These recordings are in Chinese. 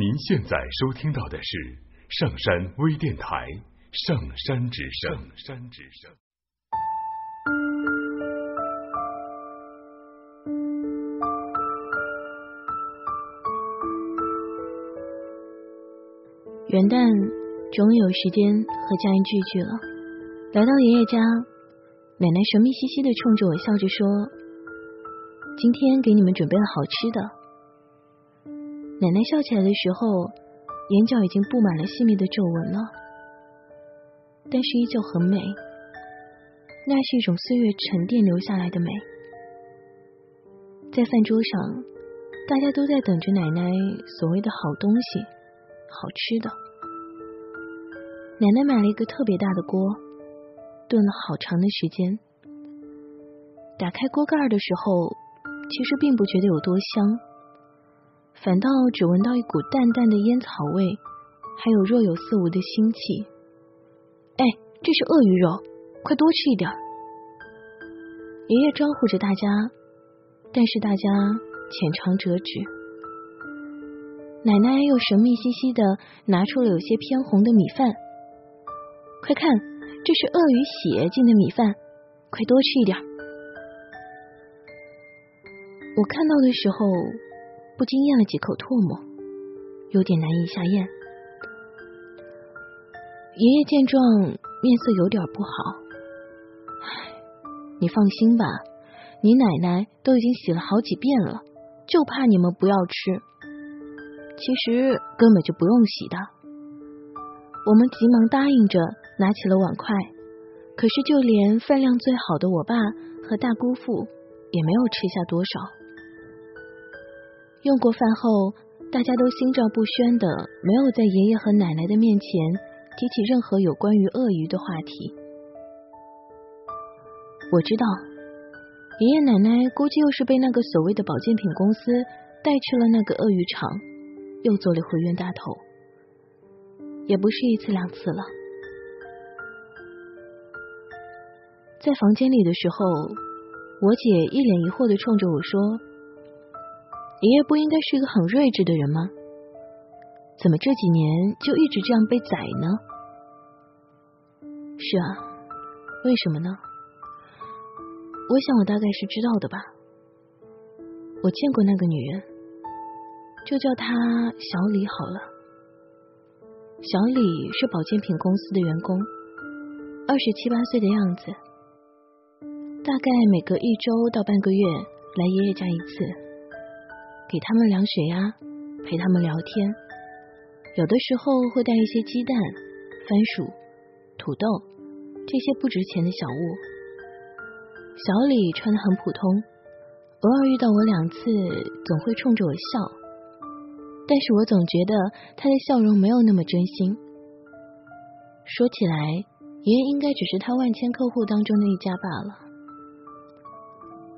您现在收听到的是上山微电台《上山之声》。上山之声。元旦终于有时间和家人聚聚了。来到爷爷家，奶奶神秘兮兮的冲着我笑着说：“今天给你们准备了好吃的。”奶奶笑起来的时候，眼角已经布满了细密的皱纹了，但是依旧很美。那是一种岁月沉淀留下来的美。在饭桌上，大家都在等着奶奶所谓的好东西、好吃的。奶奶买了一个特别大的锅，炖了好长的时间。打开锅盖的时候，其实并不觉得有多香。反倒只闻到一股淡淡的烟草味，还有若有似无的腥气。哎，这是鳄鱼肉，快多吃一点。爷爷招呼着大家，但是大家浅尝辄止。奶奶又神秘兮兮的拿出了有些偏红的米饭，快看，这是鳄鱼血浸的米饭，快多吃一点。我看到的时候。不禁咽了几口唾沫，有点难以下咽。爷爷见状，面色有点不好。你放心吧，你奶奶都已经洗了好几遍了，就怕你们不要吃。其实根本就不用洗的。我们急忙答应着，拿起了碗筷。可是就连分量最好的我爸和大姑父，也没有吃下多少。用过饭后，大家都心照不宣的，没有在爷爷和奶奶的面前提起任何有关于鳄鱼的话题。我知道，爷爷奶奶估计又是被那个所谓的保健品公司带去了那个鳄鱼场，又做了回冤大头，也不是一次两次了。在房间里的时候，我姐一脸疑惑的冲着我说。爷爷不应该是一个很睿智的人吗？怎么这几年就一直这样被宰呢？是啊，为什么呢？我想我大概是知道的吧。我见过那个女人，就叫她小李好了。小李是保健品公司的员工，二十七八岁的样子，大概每隔一周到半个月来爷爷家一次。给他们量血压，陪他们聊天，有的时候会带一些鸡蛋、番薯、土豆这些不值钱的小物。小李穿的很普通，偶尔遇到我两次，总会冲着我笑，但是我总觉得他的笑容没有那么真心。说起来，爷爷应该只是他万千客户当中的一家罢了。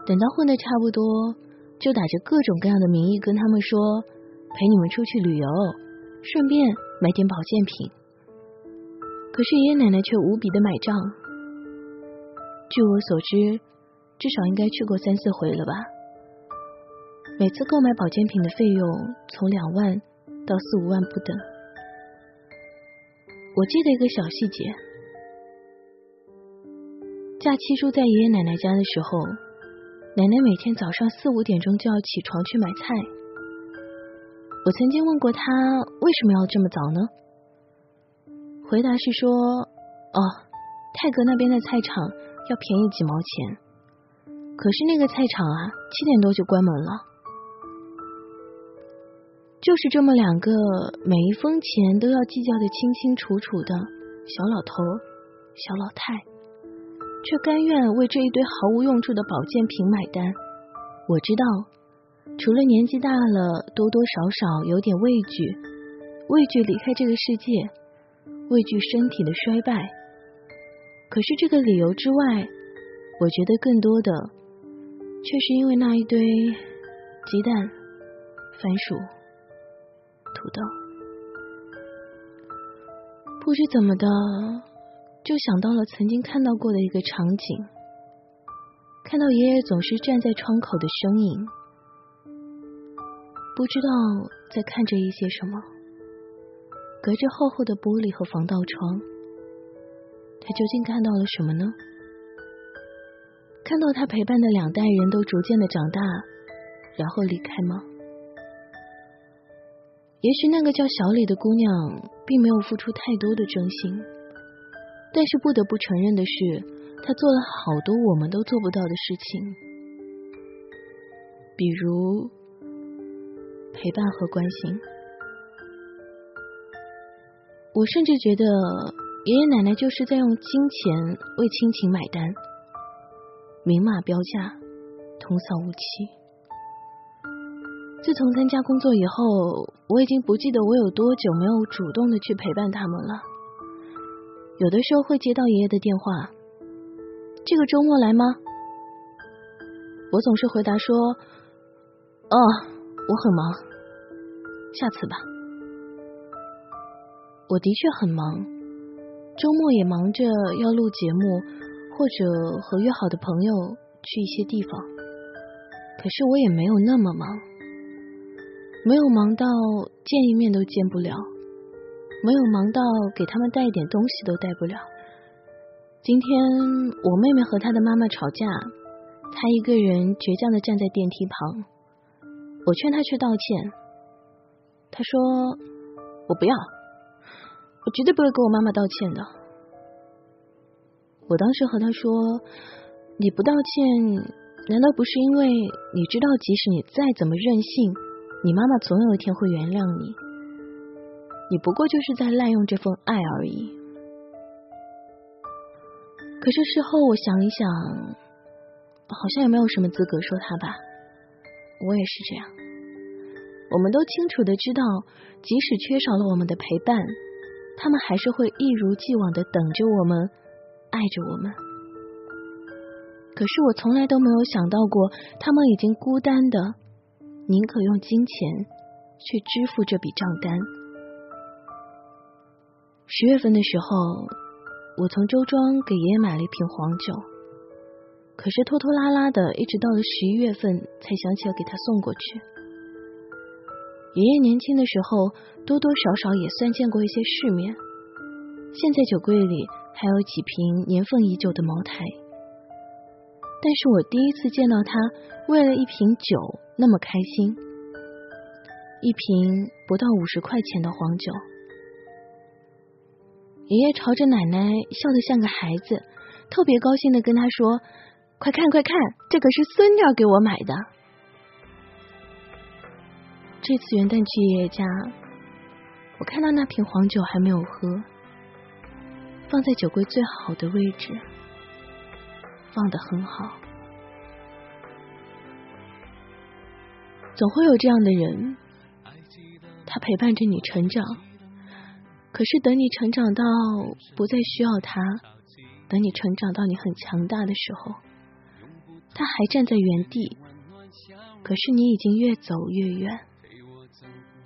等到混的差不多。就打着各种各样的名义跟他们说陪你们出去旅游，顺便买点保健品。可是爷爷奶奶却无比的买账。据我所知，至少应该去过三四回了吧。每次购买保健品的费用从两万到四五万不等。我记得一个小细节：假期住在爷爷奶奶家的时候。奶奶每天早上四五点钟就要起床去买菜。我曾经问过她为什么要这么早呢？回答是说：“哦，泰格那边的菜场要便宜几毛钱，可是那个菜场啊，七点多就关门了。”就是这么两个每一分钱都要计较的清清楚楚的小老头、小老太。却甘愿为这一堆毫无用处的保健品买单。我知道，除了年纪大了，多多少少有点畏惧，畏惧离开这个世界，畏惧身体的衰败。可是这个理由之外，我觉得更多的，却是因为那一堆鸡蛋、番薯、土豆。不知怎么的。就想到了曾经看到过的一个场景，看到爷爷总是站在窗口的身影，不知道在看着一些什么。隔着厚厚的玻璃和防盗窗，他究竟看到了什么呢？看到他陪伴的两代人都逐渐的长大，然后离开吗？也许那个叫小李的姑娘并没有付出太多的真心，但是不得不承认的是，他做了好多我们都做不到的事情，比如陪伴和关心。我甚至觉得爷爷奶奶就是在用金钱为亲情买单，明码标价，童叟无欺。自从参加工作以后，我已经不记得我有多久没有主动的去陪伴他们了。有的时候会接到爷爷的电话：“这个周末来吗？”我总是回答说：“哦，我很忙，下次吧。”我的确很忙，周末也忙着要录节目，或者和约好的朋友去一些地方。可是我也没有那么忙。没有忙到见一面都见不了，没有忙到给他们带一点东西都带不了。今天我妹妹和她的妈妈吵架，她一个人倔强的站在电梯旁。我劝她去道歉，她说我不要，我绝对不会跟我妈妈道歉的。我当时和她说，你不道歉，难道不是因为你知道，即使你再怎么任性？你妈妈总有一天会原谅你，你不过就是在滥用这份爱而已。可是事后我想一想，好像也没有什么资格说他吧。我也是这样，我们都清楚的知道，即使缺少了我们的陪伴，他们还是会一如既往的等着我们，爱着我们。可是我从来都没有想到过，他们已经孤单的。宁可用金钱去支付这笔账单。十月份的时候，我从周庄给爷爷买了一瓶黄酒，可是拖拖拉拉的，一直到了十一月份才想起要给他送过去。爷爷年轻的时候，多多少少也算见过一些世面，现在酒柜里还有几瓶年份已久的茅台。但是我第一次见到他为了一瓶酒那么开心，一瓶不到五十块钱的黄酒。爷爷朝着奶奶笑得像个孩子，特别高兴的跟他说：“快看快看，这可是孙女给我买的。”这次元旦去爷爷家，我看到那瓶黄酒还没有喝，放在酒柜最好的位置。放的很好，总会有这样的人，他陪伴着你成长。可是等你成长到不再需要他，等你成长到你很强大的时候，他还站在原地。可是你已经越走越远，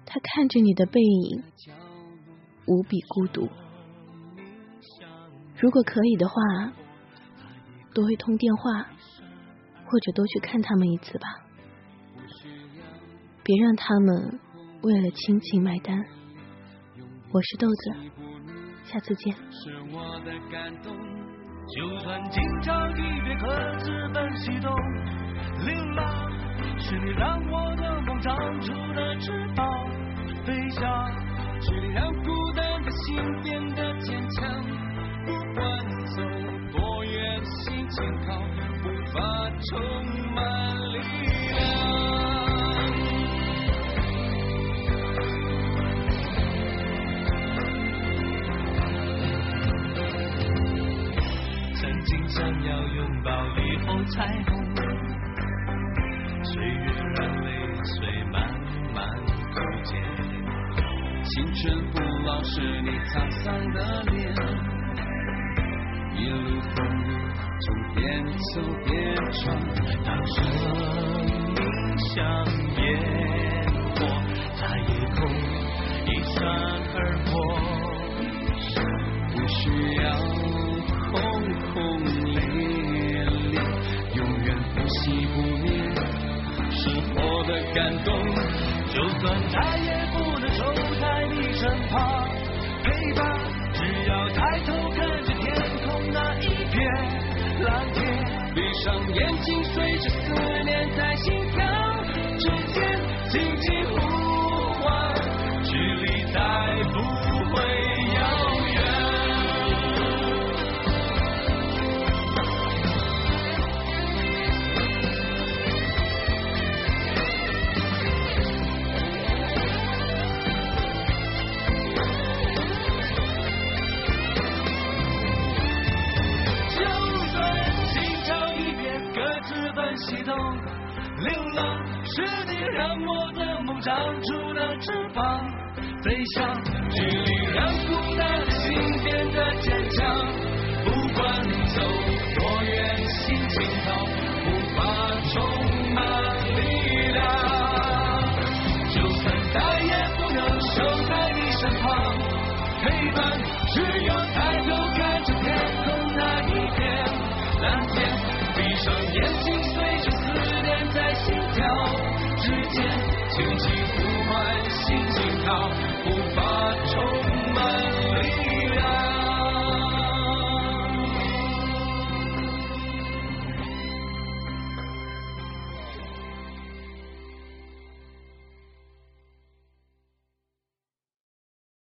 他看着你的背影，无比孤独。如果可以的话。多一通电话，或者多去看他们一次吧。别让他们为了亲情买单。我是豆子，下次见。是我的感动就算今朝一别，各自奔西东。流浪是你让我的梦长出了翅膀，飞翔是你让孤单的心变得坚强。不管走。健康无法充满力量。想要拥抱雨后彩虹，岁月让泪水慢慢枯竭，青春不老是你沧桑的脸，一路风雨。从边走边闯，当生命像烟火，在夜空一闪而过，不需要轰轰烈烈，永远不熄不灭，是火的感动。就算再也不能守在你身旁，陪伴，只要抬头看着天空那一片蓝天，闭上眼睛，随着思长出了翅膀，飞翔，距离让孤单的心。着